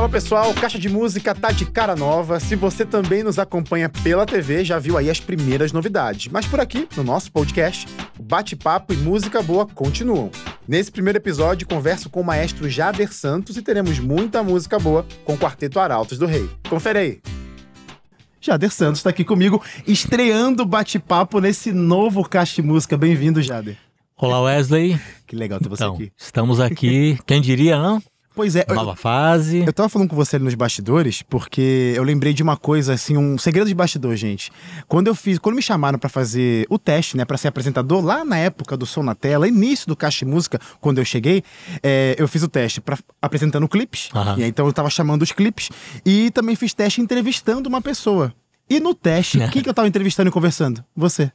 Fala pessoal, Caixa de Música tá de cara nova. Se você também nos acompanha pela TV, já viu aí as primeiras novidades. Mas por aqui, no nosso podcast, o bate-papo e música boa continuam. Nesse primeiro episódio, converso com o maestro Jader Santos e teremos muita música boa com o Quarteto Arautos do Rei. Confere aí. Jader Santos está aqui comigo, estreando o bate-papo nesse novo Caixa de Música. Bem-vindo, Jader. Olá, Wesley. Que legal ter você Então, aqui. estamos aqui. Quem diria, não? Pois é, eu, Nova fase. eu tava falando com você ali nos bastidores, porque eu lembrei de uma coisa, assim, um segredo de bastidor, gente. Quando eu fiz, quando me chamaram pra fazer o teste, né, pra ser apresentador, lá na época do Som na Tela, início do Caixa Música, quando eu cheguei, é, eu fiz o teste pra, apresentando clipes, Aham. e aí, então eu tava chamando os clipes, e também fiz teste entrevistando uma pessoa. E no teste, quem que eu tava entrevistando e conversando? Você.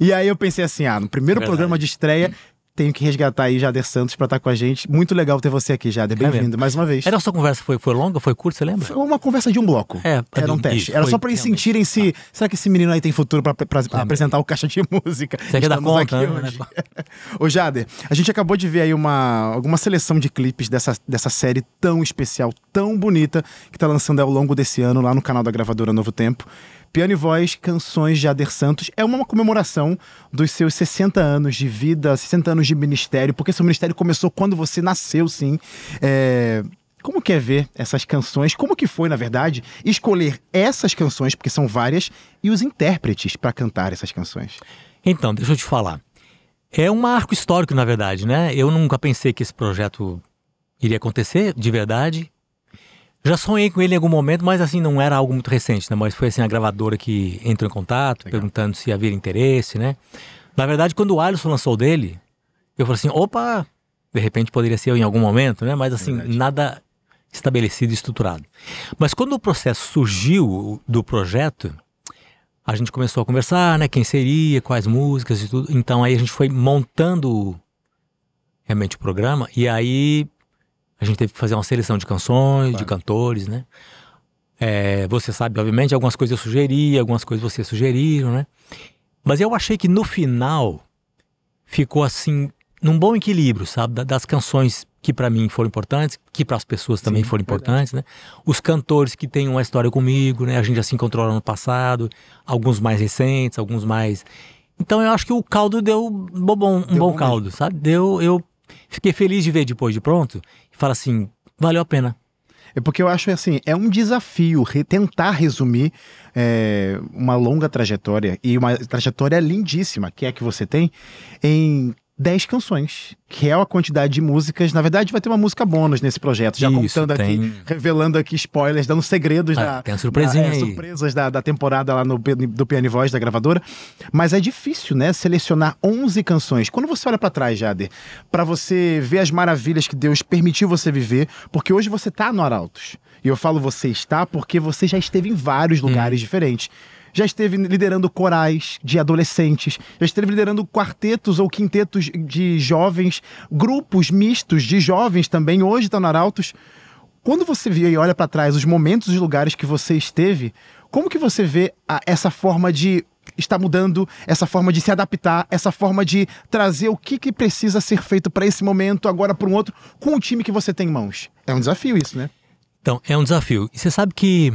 E aí eu pensei assim, ah, no primeiro Verdade. programa de estreia, tenho que resgatar aí Jader Santos pra estar com a gente. Muito legal ter você aqui, Jader. É. Bem-vindo mais uma vez. Era a sua conversa foi, foi longa, foi curta, você lembra? Foi uma conversa de um bloco. É, Era um teste. Era só pra eles sentirem se. Será que esse menino aí tem futuro pra apresentar o caixa de música? Você quer dar conta, aqui né? hoje. Ô, Jader, a gente acabou de ver aí uma, alguma seleção de clipes dessa, dessa série tão especial, tão bonita, que tá lançando ao longo desse ano lá no canal da gravadora Novo Tempo. Piano e Voz, Canções de Jader Santos. É uma comemoração dos seus 60 anos de vida, 60 anos de ministério, porque seu ministério começou quando você nasceu, sim. É, Como que é ver essas canções? Como que foi, na verdade, escolher essas canções, porque são várias, e os intérpretes para cantar essas canções? Então, deixa eu te falar. É um marco histórico, na verdade, né? Eu nunca pensei que esse projeto iria acontecer, de verdade. Já sonhei com ele em algum momento, mas assim, não era algo muito recente, né? Mas foi assim a gravadora que entrou em contato, perguntando se havia interesse, né? Na verdade, quando o Alisson lançou o dele, eu falei assim, opa, de repente poderia ser eu em algum momento, né? Mas assim, Verdade. nada estabelecido e estruturado. Mas quando o processo surgiu do projeto, a gente começou a conversar, né? Quem seria, quais músicas e tudo. Então aí a gente foi montando realmente o programa e aí a gente teve que fazer uma seleção de canções, de Claro. cantores, né? É, você sabe, obviamente, algumas coisas eu sugeri, algumas coisas vocês sugeriram, né? Mas eu achei que no final ficou assim, num bom equilíbrio, sabe? Da- Das canções que pra mim foram importantes, que para as pessoas também Sim, foram verdade. importantes, né? Os cantores que têm uma história comigo, né? A gente já se encontrou lá no passado, alguns mais recentes, alguns mais. Então eu acho que o caldo deu um bom, um Deu bom bom caldo, sabe? Deu, eu fiquei feliz de ver depois de pronto falar assim, valeu a pena. É porque eu acho assim, é um desafio re- tentar resumir é, uma longa trajetória e uma trajetória lindíssima, que é que você tem, em 10 canções, que é a quantidade de músicas. Na verdade, vai ter uma música bônus nesse projeto, já Isso, contando aqui, tem. revelando aqui spoilers, dando segredos Ah, da. tem surpresinha da- é, surpresas da, da temporada lá no, do Piano e Voz da gravadora. Mas é difícil, né? Selecionar 11 canções. Quando você olha pra trás, Jader, pra você ver as maravilhas que Deus permitiu você viver, porque hoje você tá no Arautos. E eu falo você está porque você já esteve em vários lugares diferentes. Já esteve liderando corais de adolescentes, já esteve liderando quartetos ou quintetos de jovens, grupos mistos de jovens também, hoje está no Arautos. Quando você vê e olha para trás os momentos e os lugares que você esteve, como que você vê a- essa forma de estar mudando, essa forma de se adaptar, essa forma de trazer o que, que precisa ser feito para esse momento, agora para um outro, com o time que você tem em mãos? É um desafio isso, né? Então, é um desafio. E você sabe que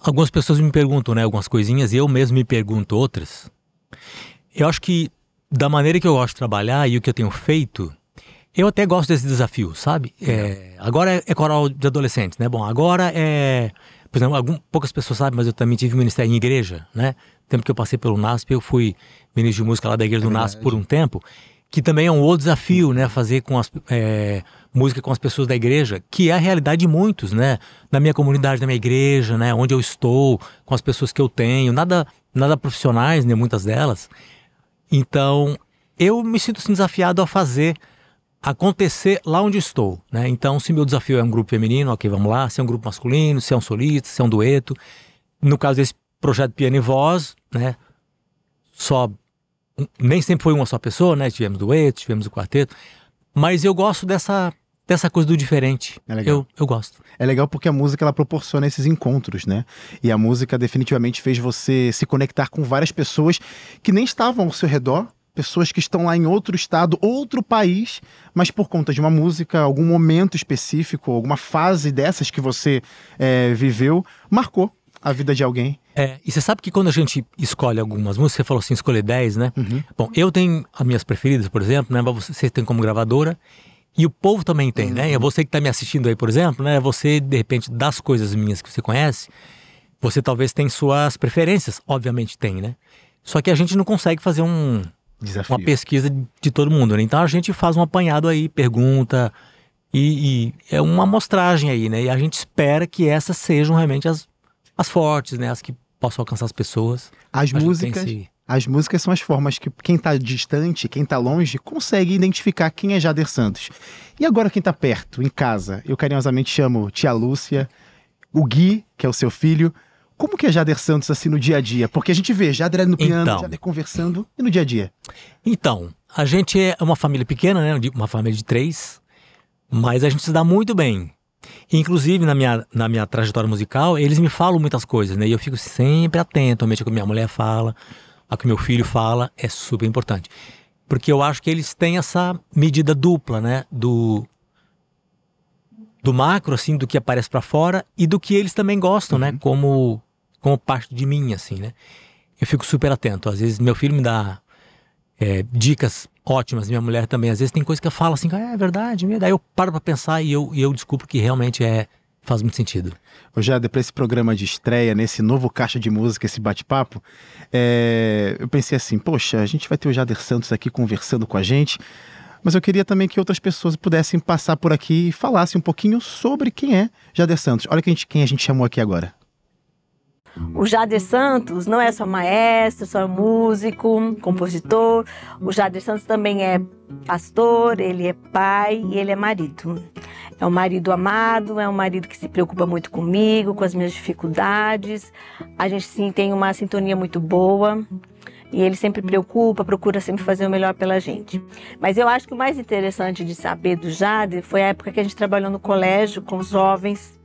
algumas pessoas me perguntam, né, algumas coisinhas, e eu mesmo me pergunto outras. Eu acho que, da maneira que eu gosto de trabalhar e o que eu tenho feito, eu até gosto desse desafio, sabe? É, agora é, é coral de adolescentes, né? Bom, agora é. Por exemplo, algum, poucas pessoas sabem, mas eu também tive ministério em igreja, né? Tempo que eu passei pelo NASP, eu fui ministro de música lá da igreja do NASP por um tempo, que também é um outro desafio, né? Fazer com as, é, música com as pessoas da igreja, que é a realidade de muitos, né? Na minha comunidade, na minha igreja, né? Onde eu estou, com as pessoas que eu tenho, nada, nada profissionais, né? Muitas delas. Então, eu me sinto assim, desafiado a fazer acontecer lá onde estou, né? Então, se meu desafio é um grupo feminino, ok, vamos lá. Se é um grupo masculino, se é um solista, se é um dueto. No caso desse projeto Piano e Voz, né? Só nem sempre foi uma só pessoa, né? Tivemos duetos, tivemos o quarteto, mas eu gosto dessa dessa coisa do diferente. É legal. Eu, eu gosto. É legal porque a música ela proporciona esses encontros, né? E a música definitivamente fez você se conectar com várias pessoas que nem estavam ao seu redor, pessoas que estão lá em outro estado, outro país, mas por conta de uma música, algum momento específico, alguma fase dessas que você é, viveu, marcou a vida de alguém. É, e você sabe que quando a gente escolhe algumas músicas, você falou assim, escolher 10, né? Uhum. Bom, eu tenho as minhas preferidas, por exemplo, né? Você tem como gravadora. E o povo também tem, né? É você que está me assistindo aí, por exemplo, né? Você, de repente, das coisas minhas que você conhece, você talvez tem suas preferências, obviamente tem, né? Só que a gente não consegue fazer um, Desafio. uma pesquisa de todo mundo, né? Então a gente faz um apanhado aí, pergunta, e, e é uma amostragem aí, né? E a gente espera que essas sejam realmente as, as fortes, né? As que possam alcançar as pessoas. As músicas, esse- as músicas são as formas que quem tá distante, quem tá longe, consegue identificar quem é Jader Santos. E agora quem tá perto, em casa, eu carinhosamente chamo tia Lúcia, o Gui, que é o seu filho. Como que é Jader Santos assim no dia a dia? Porque a gente vê Jader no piano, Então. Jader conversando, e no dia a dia? Então, a gente é uma família pequena, né? Uma família de três, mas a gente se dá muito bem. Inclusive, na minha, na minha trajetória musical, eles me falam muitas coisas, né? E eu fico sempre atento, realmente, ao que minha mulher fala, ao que meu filho fala, é super importante. Porque eu acho que eles têm essa medida dupla, né? Do, do macro, assim, do que aparece pra fora e do que eles também gostam, né? Como, como parte de mim, assim, né? Eu fico super atento. Às vezes, meu filho me dá é, dicas ótimas. Minha mulher também, às vezes, tem coisa que eu falo assim, ah, é verdade. Daí eu paro pra pensar e eu, e eu descubro que realmente é, faz muito sentido. Ô Jader, para esse programa de estreia, nesse novo Caixa de Música, esse bate-papo, é, eu pensei assim, poxa, a gente vai ter o Jader Santos aqui conversando com a gente, mas eu queria também que outras pessoas pudessem passar por aqui e falassem um pouquinho sobre quem é Jader Santos. Olha quem a gente chamou aqui agora. O Jader Santos não é só maestro, só músico, compositor. O Jader Santos também é pastor, ele é pai e ele é marido. É um marido amado, é um marido que se preocupa muito comigo, com as minhas dificuldades. A gente sim tem uma sintonia muito boa. E ele sempre preocupa, procura sempre fazer o melhor pela gente. Mas eu acho que o mais interessante de saber do Jader foi a época que a gente trabalhou no colégio com os jovens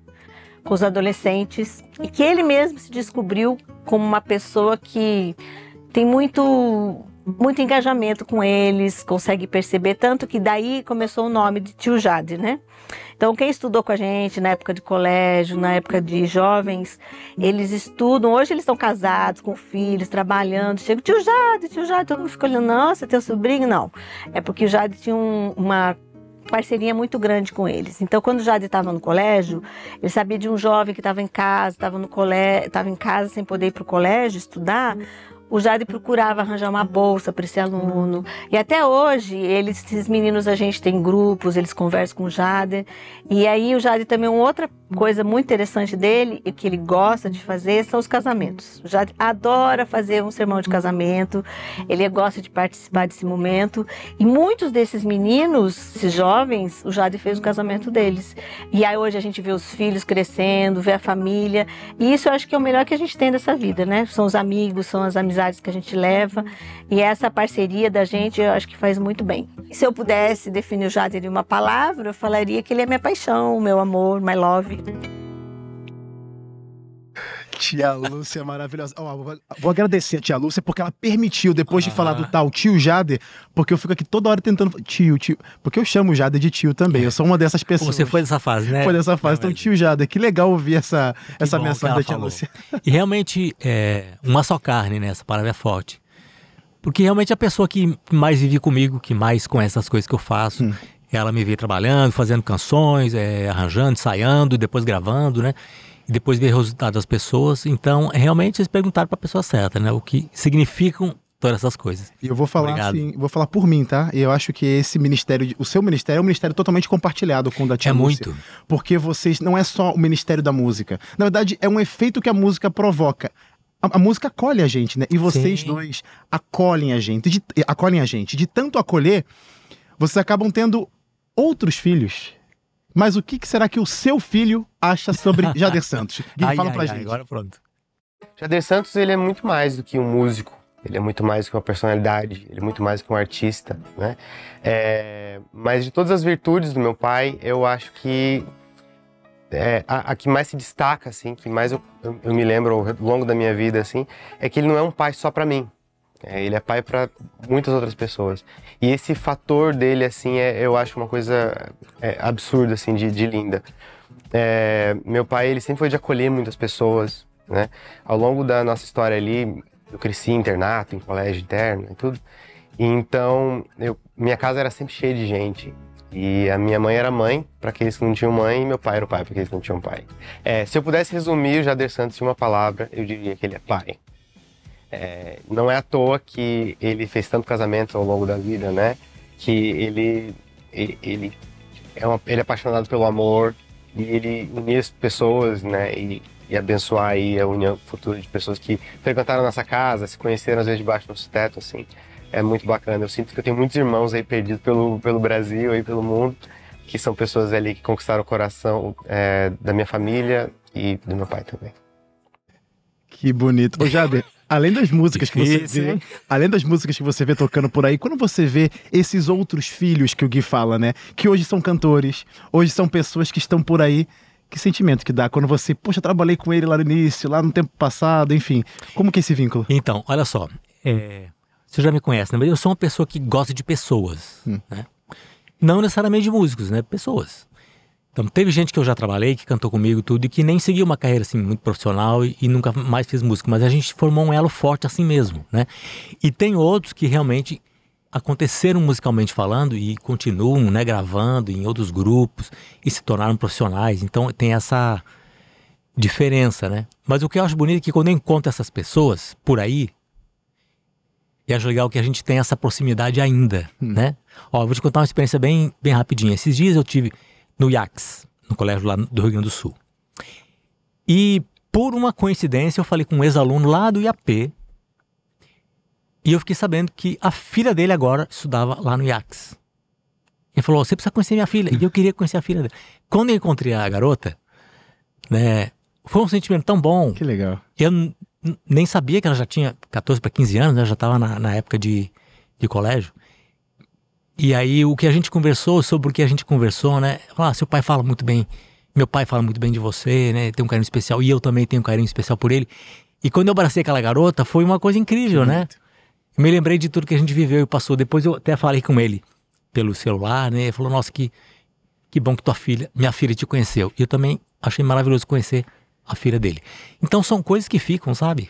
com os adolescentes e que ele mesmo se descobriu como uma pessoa que tem muito muito engajamento com eles, consegue perceber tanto que daí começou o nome de Tio Jade, né? Então quem estudou com a gente na época de colégio, na época de jovens, eles estudam, hoje eles estão casados, com filhos, trabalhando, chega Tio Jade, Tio Jade, todo mundo fica olhando, nossa, teu sobrinho, não. É porque o Jade tinha um- uma parceria muito grande com eles. Então, quando o Jade estava no colégio, ele sabia de um jovem que estava em casa, estava no colégio, estava em casa sem poder ir para o colégio estudar. O Jade procurava arranjar uma bolsa para esse aluno. E até hoje, eles, esses meninos, a gente tem grupos, eles conversam com o Jade. E aí, o Jade também, uma outra coisa muito interessante dele, e que ele gosta de fazer, são os casamentos. Jade adora fazer um sermão de casamento, ele gosta de participar desse momento. E muitos desses meninos, esses jovens, o Jade fez o casamento deles. E aí hoje a gente vê os filhos crescendo, vê a família. E isso eu acho que é o melhor que a gente tem dessa vida, né? São os amigos, são as amizades que a gente leva. E essa parceria da gente eu acho que faz muito bem. Se eu pudesse definir o Jade em uma palavra, eu falaria que ele é minha paixão, meu amor, my love. Tia Lúcia maravilhosa. Ó, vou- agradecer a tia Lúcia porque ela permitiu, depois de falar do tal tio Jader, porque eu fico aqui toda hora tentando. Tio, tio. Porque eu chamo o Jader de tio também. Eu sou uma dessas pessoas. Você foi dessa fase, né? Foi dessa fase. Então, Não, tio Jader, que legal ouvir essa, essa mensagem da tia falou. Lúcia. E realmente, é, uma só carne, né? Essa palavra é forte. Porque realmente a pessoa que mais vive comigo, que mais conhece as coisas que eu faço, Hum. Ela me vê trabalhando, fazendo canções, é, arranjando, ensaiando, depois gravando, né? E depois ver o resultado das pessoas. Então, realmente eles perguntaram para a pessoa certa, né? O que significam todas essas coisas. E eu vou falar Obrigado. assim, vou falar por mim, tá? E eu acho que esse ministério, o seu ministério é um ministério totalmente compartilhado com o da tia É Lúcia. muito. Porque vocês não é só o ministério da música. Na verdade, é um efeito que a música provoca. A, a música acolhe a gente, né? E vocês Sim. dois acolhem a gente, de, acolhem a gente. De tanto acolher, vocês acabam tendo outros filhos. Mas o que, que será que o seu filho acha sobre Jader Santos? Gui, Ai, fala ai, pra ai, gente. Agora pronto. Jader Santos, ele é muito mais do que um músico. Ele é muito mais do que uma personalidade. Ele é muito mais do que um artista, né? É, mas de todas as virtudes do meu pai, eu acho que é, a, a que mais se destaca, assim, que mais eu, eu, eu me lembro ao longo da minha vida, assim, é que ele não é um pai só para mim. É, ele é pai para muitas outras pessoas. E esse fator dele, assim, é, eu acho uma coisa é, absurda, assim, de, de linda. É, meu pai, ele sempre foi de acolher muitas pessoas, né? Ao longo da nossa história ali, eu cresci em internato, em colégio interno e tudo. E então, eu, minha casa era sempre cheia de gente. E a minha mãe era mãe para aqueles que não tinham mãe e meu pai era o pai para aqueles que não tinham pai. É, se eu pudesse resumir o Jader Santos em uma palavra, eu diria que ele é pai. É, não é à toa que ele fez tanto casamento ao longo da vida, né? Que ele, ele, é, uma, ele é apaixonado pelo amor e ele unir as pessoas, né? E, e abençoar aí a união futura de pessoas que frequentaram nossa casa, se conheceram às vezes debaixo do nosso teto, assim. É muito bacana. Eu sinto que eu tenho muitos irmãos aí perdidos pelo, pelo Brasil e pelo mundo, que são pessoas ali que conquistaram o coração é, da minha família e do meu pai também. Que bonito. Ô, Jader, além das músicas Difícil, que você vê, além das músicas que você vê tocando por aí, quando você vê esses outros filhos que o Gui fala, né? Que hoje são cantores, hoje são pessoas que estão por aí. Que sentimento que dá quando você, poxa, trabalhei com ele lá no início, lá no tempo passado, enfim. Como que é esse vínculo? Então, olha só. É, você já me conhece, né? Mas eu sou uma pessoa que gosta de pessoas, hum. né? Não necessariamente de músicos, né? Pessoas. Então, teve gente que eu já trabalhei, que cantou comigo tudo, e que nem seguiu uma carreira assim muito profissional e, e, nunca mais fez música, mas a gente formou um elo forte assim mesmo, né? E tem outros que realmente aconteceram musicalmente falando e continuam, né, gravando em outros grupos e se tornaram profissionais. Então, tem essa diferença, né? Mas o que eu acho bonito é que quando eu encontro essas pessoas por aí, e acho legal que a gente tem essa proximidade ainda, hum. né? Ó, vou te contar uma experiência bem, bem rapidinha. Esses dias eu tive no IACS, no colégio lá do Rio Grande do Sul. E por uma coincidência eu falei com um ex-aluno lá do IAP e eu fiquei sabendo que a filha dele agora estudava lá no IACS. Ele falou: Você precisa conhecer minha filha. E eu queria conhecer a filha dele. Quando eu encontrei a garota, né, foi um sentimento tão bom. Que legal. Eu nem sabia que ela já tinha 14 para 15 anos, né, já estava na, na época de, de colégio. E aí o que a gente conversou sobre o que a gente conversou, né? Ah, seu pai fala muito bem, meu pai fala muito bem de você, né? Tem um carinho especial e eu também tenho um carinho especial por ele. E quando eu abracei aquela garota, foi uma coisa incrível, né? muito. né? Eu me lembrei de tudo que a gente viveu e passou. Depois eu até falei com ele pelo celular, né? Ele falou: "Nossa, que que bom que tua filha, minha filha te conheceu". E eu também achei maravilhoso conhecer a filha dele. Então são coisas que ficam, sabe?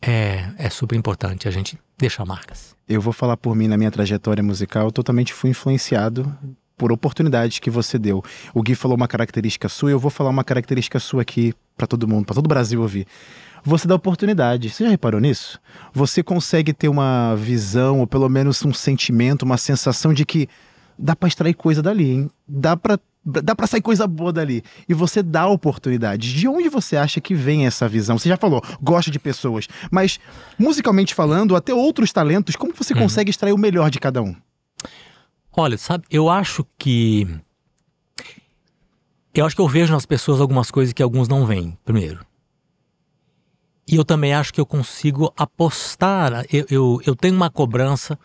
É, é super importante a gente deixar marcas eu vou falar por mim na minha trajetória musical, eu totalmente fui influenciado por oportunidades que você deu. O Gui falou uma característica sua, eu vou falar uma característica sua aqui para todo mundo, para todo o Brasil ouvir. Você dá oportunidade. Você já reparou nisso? Você consegue ter uma visão, ou pelo menos um sentimento, uma sensação de que dá para extrair coisa dali, hein? Dá para dá para sair coisa boa dali. E você dá oportunidade. De onde você acha que vem essa visão? Você já falou, gosta de pessoas, mas musicalmente falando, até outros talentos, como você uhum. consegue extrair o melhor de cada um? Olha, sabe, eu acho que eu acho que eu vejo nas pessoas algumas coisas que alguns não veem, primeiro. E eu também acho que eu consigo apostar. Eu, eu, eu tenho uma cobrança.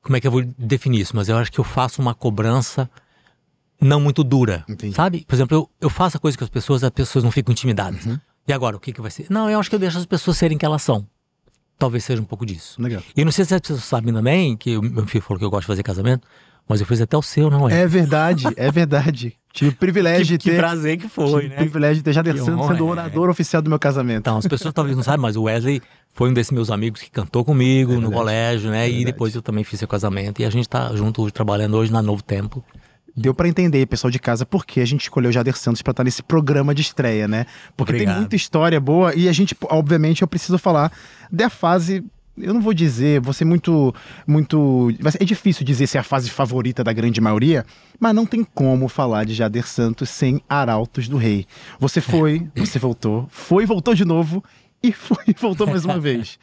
Como é que eu vou definir isso? Mas eu acho que eu faço uma cobrança não muito dura, Entendi. sabe? Por exemplo, eu, eu faço a coisa com as pessoas, as pessoas não ficam intimidadas. Uhum. E agora, o que, que vai ser? Não, eu acho que eu deixo as pessoas serem que elas são. Talvez seja um pouco disso. Legal. E não sei se as pessoas sabem também, que o meu filho falou que eu gosto de fazer casamento, mas eu fiz até o seu, não é? É verdade, é verdade. Tive o privilégio que, de ter. Que prazer que foi, né? privilégio de ter já sendo, sendo o orador é. oficial do meu casamento. Então, as pessoas talvez não saibam, mas o Wesley foi um desses meus amigos que cantou comigo é no colégio, né? É e depois eu também fiz seu casamento. E a gente tá junto hoje, trabalhando hoje na Novo Tempo. Deu para entender, pessoal de casa, por que a gente escolheu o Jader Santos para estar nesse programa de estreia, né? Porque Obrigado. tem muita história boa e a gente, obviamente, eu preciso falar da fase eu não vou dizer, vou ser muito, muito. É difícil dizer se é a fase favorita da grande maioria, mas não tem como falar de Jader Santos sem Arautos do Rei. Você foi, você voltou, foi, voltou de novo e foi, voltou mais uma vez.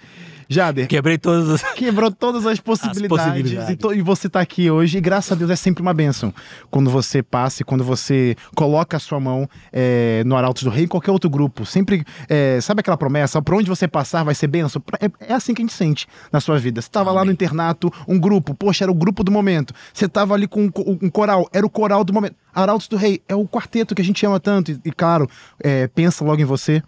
Jader. Quebrei todas as... Quebrou todas as possibilidades. As possibilidades. E, to... e, você está aqui hoje, e graças a Deus é sempre uma bênção. Quando você passa, quando você coloca a sua mão é, no Arautos do Rei, em qualquer outro grupo. Sempre, é, sabe aquela promessa? Por onde você passar vai ser bênção? É, é assim que a gente sente na sua vida. Você estava lá no internato, um grupo, poxa, era o grupo do momento. Você estava ali com um coral, era o coral do momento. Arautos do Rei é o quarteto que a gente ama tanto. E, e claro, é, pensa logo em você.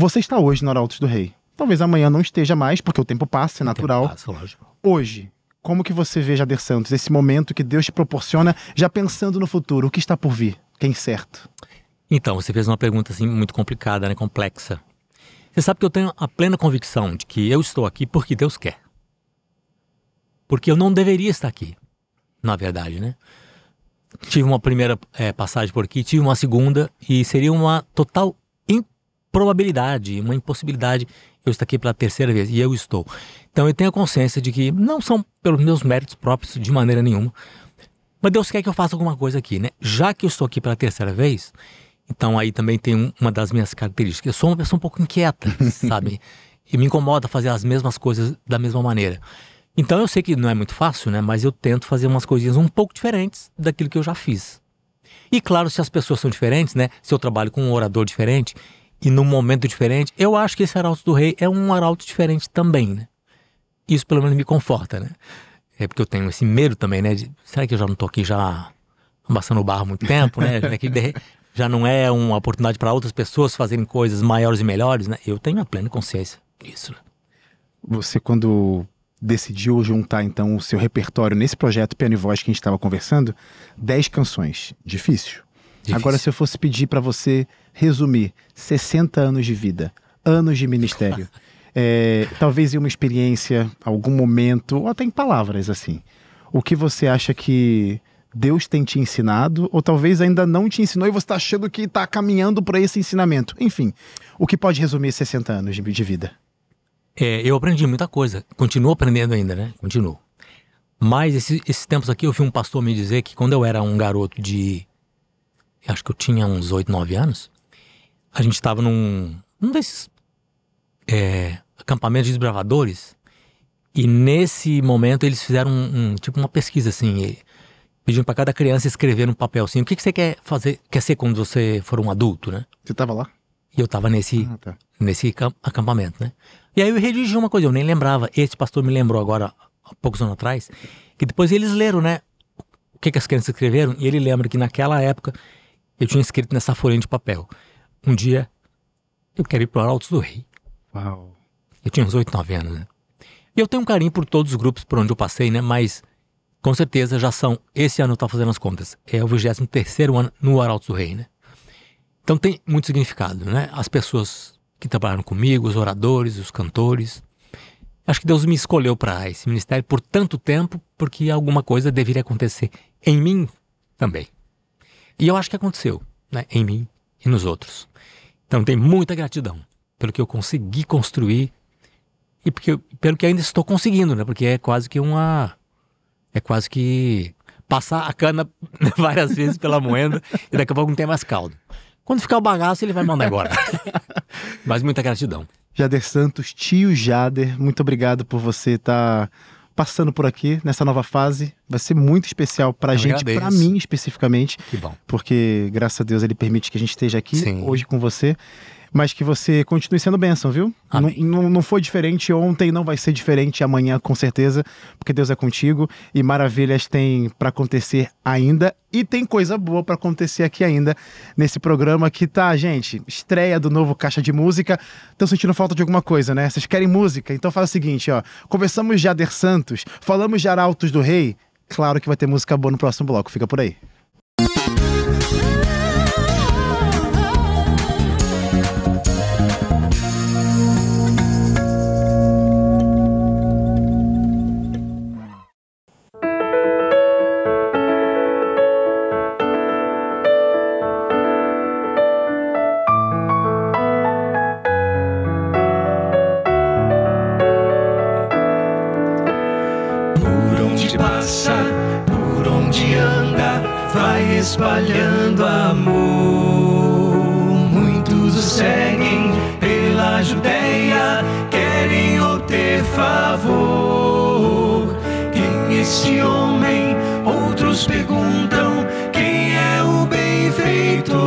Você está hoje no Arautos do Rei Talvez amanhã não esteja mais, porque o tempo passa, é natural. Passa, lógico. Hoje, como que você vê Jader Santos, esse momento que Deus te proporciona, já pensando no futuro, o que está por vir? Quem certo? Então, você fez uma pergunta assim muito complicada, né, complexa. Você sabe que eu tenho a plena convicção de que eu estou aqui porque Deus quer. Porque eu não deveria estar aqui, na verdade, né? Tive uma primeira é, passagem por aqui, tive uma segunda e seria uma total improbabilidade, uma impossibilidade eu estar aqui pela terceira vez e eu estou. Então eu tenho a consciência de que não são pelos meus méritos próprios de maneira nenhuma, mas Deus quer que eu faça alguma coisa aqui, né? Já que eu estou aqui pela terceira vez, então aí também tem uma das minhas características. Eu sou uma pessoa um pouco inquieta, sabe? E me incomoda fazer as mesmas coisas da mesma maneira. Então eu sei que não é muito fácil, né? Mas eu tento fazer umas coisinhas um pouco diferentes daquilo que eu já fiz. E claro, se as pessoas são diferentes, né? Se eu trabalho com um orador diferente e num momento diferente, eu acho que esse arauto do rei é um arauto diferente também, né? Isso pelo menos me conforta, né? É porque eu tenho esse medo também, né? De, será que eu já não tô aqui já amassando o barro há muito tempo, né? já não é uma oportunidade para outras pessoas fazerem coisas maiores e melhores, né? Eu tenho a plena consciência disso. Né? Você, quando decidiu juntar, então, o seu repertório nesse projeto Piano e Voz que a gente estava conversando, 10 canções. Difícil. Difícil. Agora, se eu fosse pedir para você resumir 60 anos de vida, anos de ministério, é, talvez em uma experiência, algum momento, ou até em palavras, assim, o que você acha que Deus tem te ensinado, ou talvez ainda não te ensinou e você está achando que está caminhando para esse ensinamento. Enfim, o que pode resumir 60 anos de, de vida? É, eu aprendi muita coisa, continuo aprendendo ainda, né? Continuo. Mas esse, esses tempos aqui eu vi um pastor me dizer que quando eu era um garoto de. Acho que eu tinha uns 8, 9 anos, a gente estava num, num desses é, acampamentos de desbravadores. E nesse momento eles fizeram um, um tipo uma pesquisa assim pedindo para cada criança escrever num papel assim, o que, que você quer fazer, quer ser quando você for um adulto, né? Você tava lá? E eu tava nesse, ah, tá. nesse acampamento, né? E aí eu redigi uma coisa, eu nem lembrava. Esse pastor me lembrou agora, há poucos anos atrás, que depois eles leram, né? O que, que as crianças escreveram, e ele lembra que naquela época eu tinha escrito nessa folhinha de papel. Um dia eu quero ir para o Altos do Rei. Uau. Eu tinha uns 8, 9 anos, né? E eu tenho um carinho por todos os grupos por onde eu passei, né? Mas com certeza já são, esse ano está fazendo as contas, é o 23 ano no Arautos do Rei, né? Então tem muito significado, né? As pessoas que trabalharam comigo, os oradores, os cantores. Acho que Deus me escolheu para esse ministério por tanto tempo, porque alguma coisa deveria acontecer em mim também. E eu acho que aconteceu, né? Em mim e nos outros. Então tem muita gratidão pelo que eu consegui construir e porque, pelo que ainda estou conseguindo, né? Porque é quase que uma é quase que passar a cana várias vezes pela moenda e daqui a pouco não tem mais caldo. Quando ficar o bagaço, ele vai mandar embora. Mas muita gratidão. Jader Santos, tio Jader, muito obrigado por você estar tá passando por aqui nessa nova fase. Vai ser muito especial pra Eu gente, para mim especificamente. Que bom. Porque, graças a Deus, ele permite que a gente esteja aqui Sim. hoje com você mas que você continue sendo bênção, viu? Não, não, não, foi diferente ontem, não vai ser diferente amanhã, com certeza, porque Deus é contigo e maravilhas tem para acontecer ainda e tem coisa boa para acontecer aqui ainda nesse programa que tá, gente, estreia do novo Caixa de Música. Estão sentindo falta de alguma coisa, né? Vocês querem música? Então fala o seguinte, ó. Conversamos de Ader Santos, falamos de Arautos do Rei. Claro que vai ter música boa no próximo bloco, fica por aí. Espalhando amor. Muitos o seguem pela Judéia, querem obter favor. Quem é esse homem? Outros perguntam quem é o benfeitor.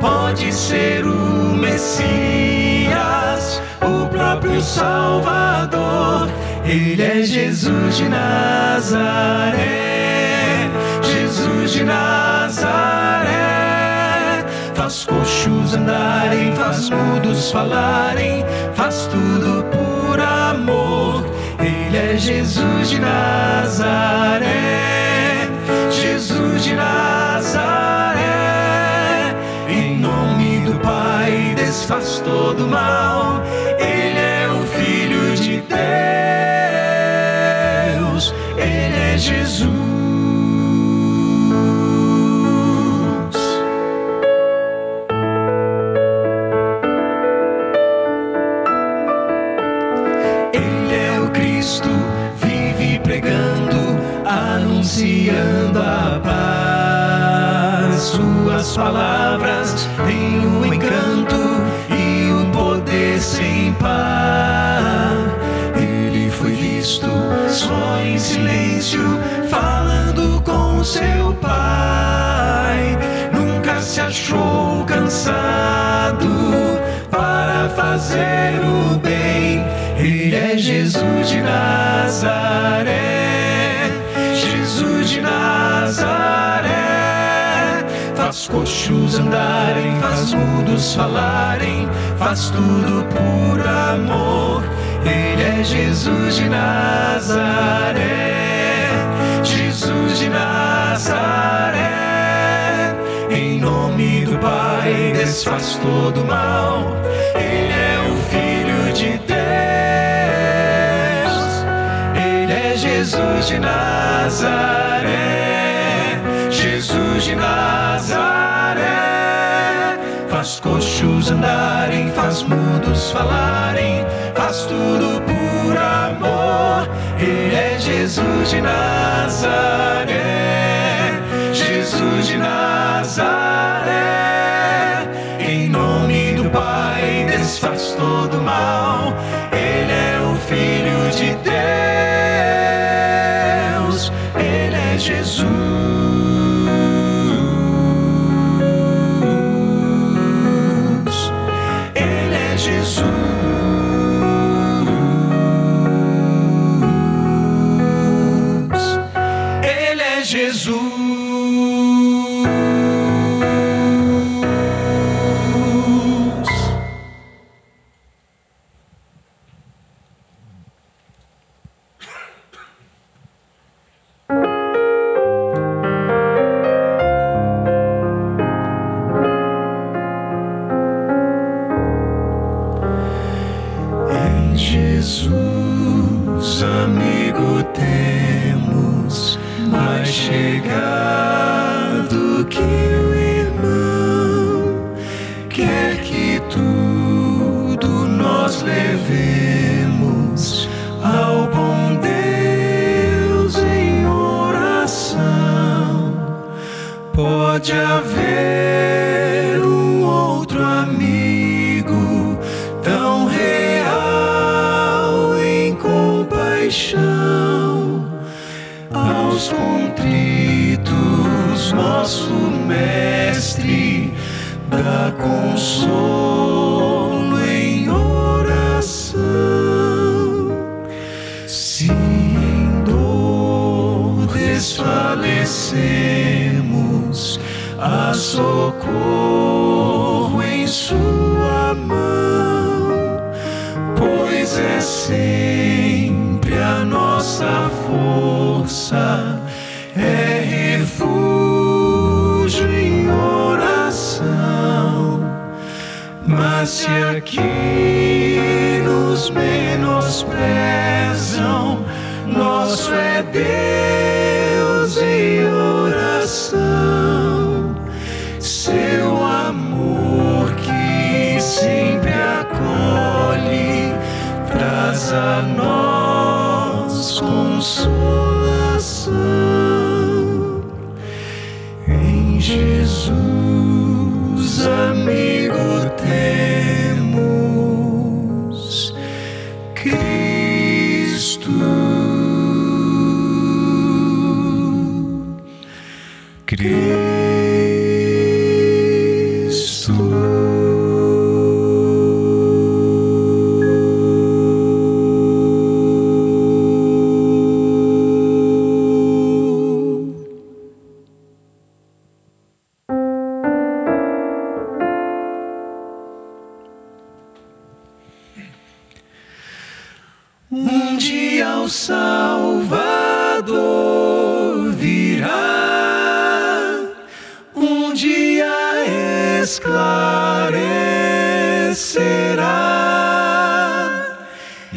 Pode ser o Messias, o próprio Salvador. Ele é Jesus de Nazaré. Jesus de Nazaré faz coxos andarem, faz mudos falarem, faz tudo por amor. Ele é Jesus de Nazaré, Jesus de Nazaré. Em nome do Pai, desfaz todo mal. Jesus. Ele é o Cristo, vive pregando, anunciando a paz. Suas palavras têm o encanto seu Pai. Nunca se achou cansado para fazer o bem. Ele é Jesus de Nazaré, Jesus de Nazaré. Faz coxos andarem, faz mudos falarem, faz tudo por amor. Ele é Jesus de Nazaré, Jesus de Nazaré. Em nome do Pai, desfaz todo mal. Ele é o Filho de Deus. Ele é Jesus de Nazaré, Jesus de Nazaré. Faz coxos andarem, faz mudos falarem, faz tudo por amor. Ele é Jesus de Nazaré, Jesus de Nazaré. Em nome do Pai, desfaz todo mal. Chegado que o irmão. Quer que tudo nós levemos ao bom Deus em oração. Pode haver um outro amigo tão real em compaixão aos nosso mestre dá consolo em oração. Se em dor desfalecemos, há socorro em Sua mão, pois é sempre a nossa força, Se aqui nos menosprezam, nosso é Deus em oração. Seu amor que sempre acolhe, traz a nós consolação. Em Jesus, amigo,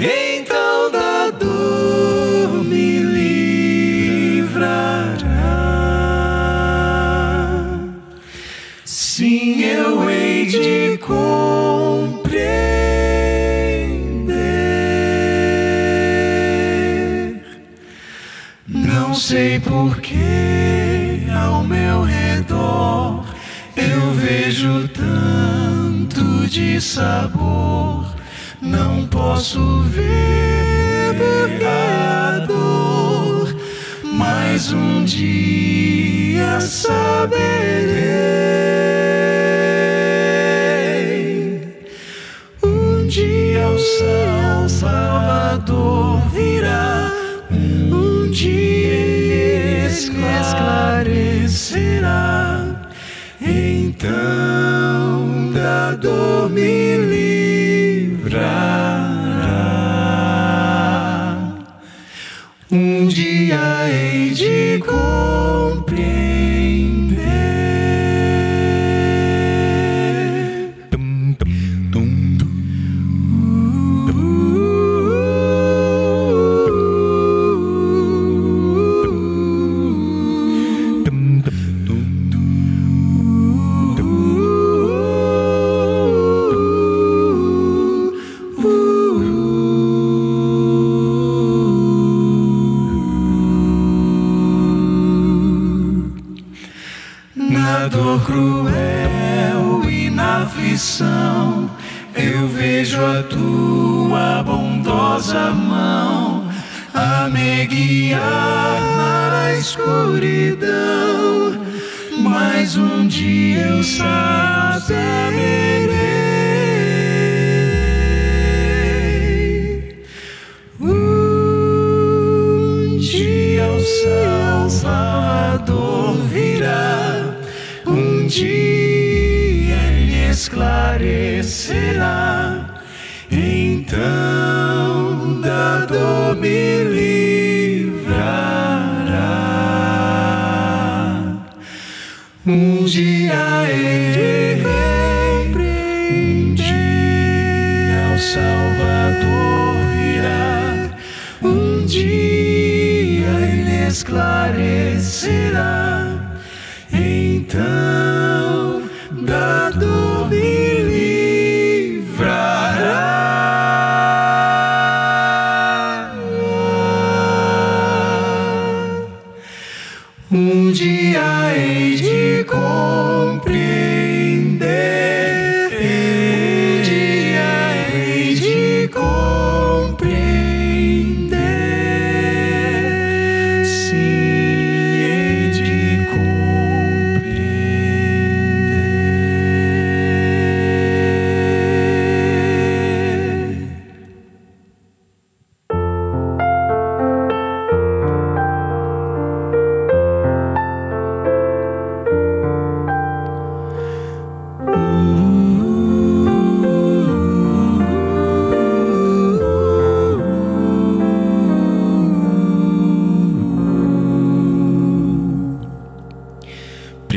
Então da dor me livrará. Sim, eu hei de compreender. Não sei porquê ao meu redor eu vejo tanto de sabor. Posso ver a dor, mas um dia saberei. Um dia ele um dia o Salvador virá, um dia ele esclarecerá. Então da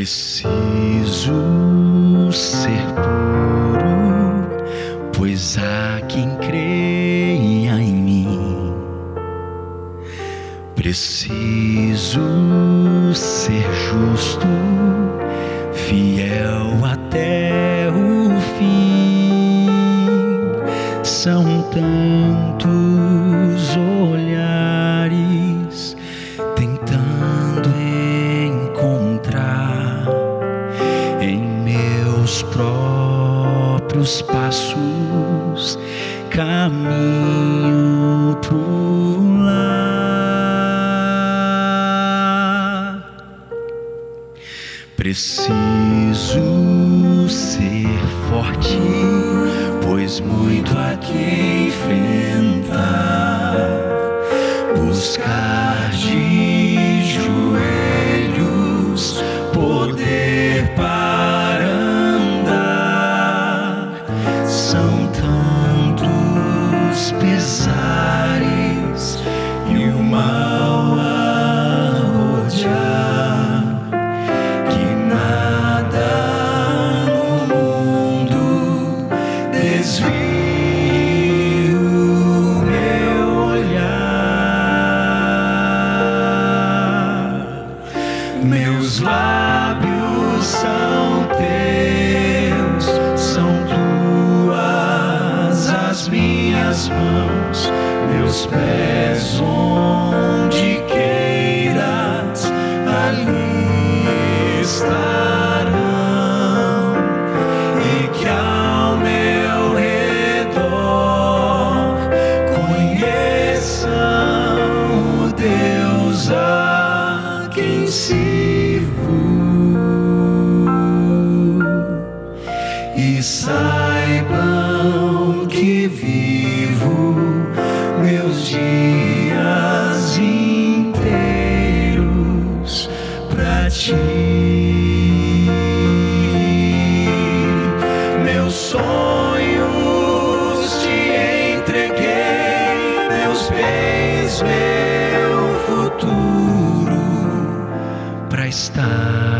Preciso ser puro, pois há quem creia em mim. Preciso ser justo, fiel até o fim. São tantos passos caminho pro lar. Preciso ser forte, pois muito fez meu futuro para estar.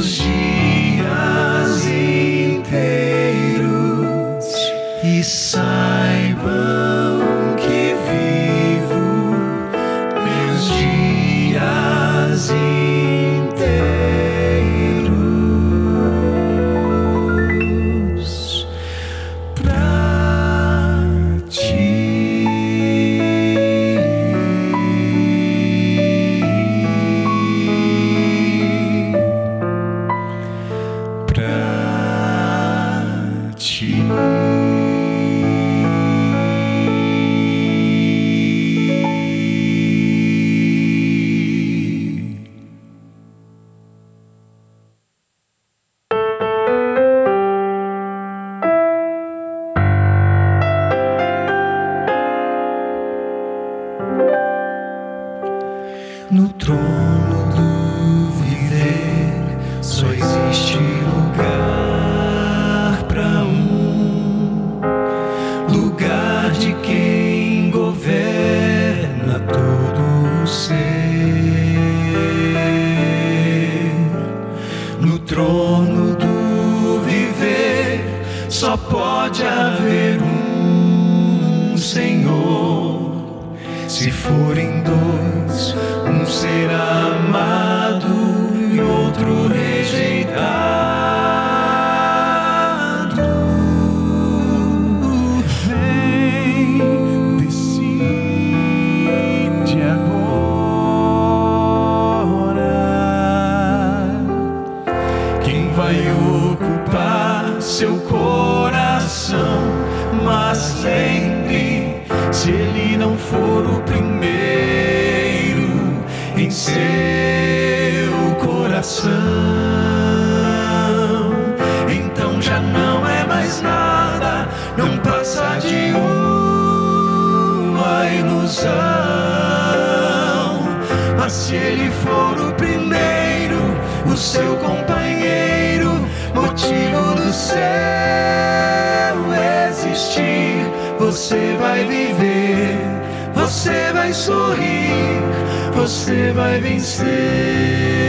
os dias. haver um Senhor. Se forem dois, um será amado. coração. Então já não é mais nada, não passa de uma ilusão. Mas se ele for o primeiro, o seu companheiro, motivo do céu existir, você vai viver, você vai sorrir, você vai vencer.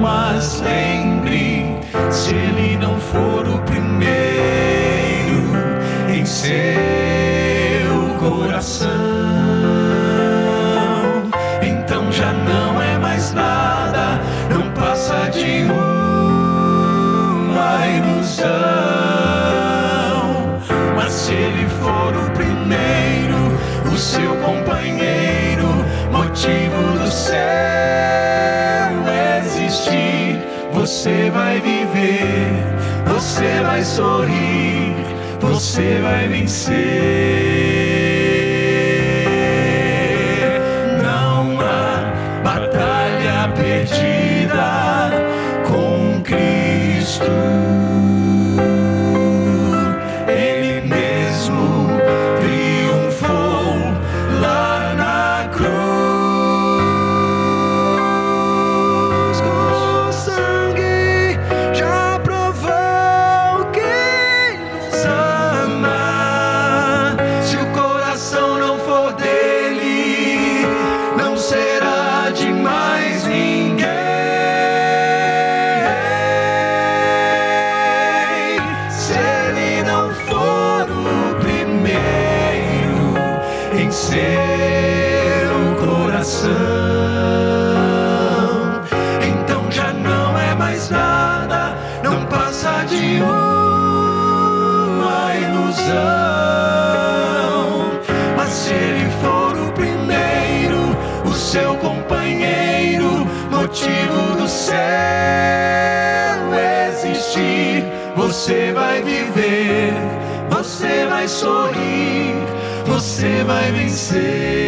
Mas lembre, se ele não for o primeiro em seu coração, então já não é mais nada, não passa de uma ilusão. Mas se ele for o primeiro, o seu companheiro, motivo do céu você vai viver, você vai sorrir, você vai vencer. Sorrir, você vai vencer.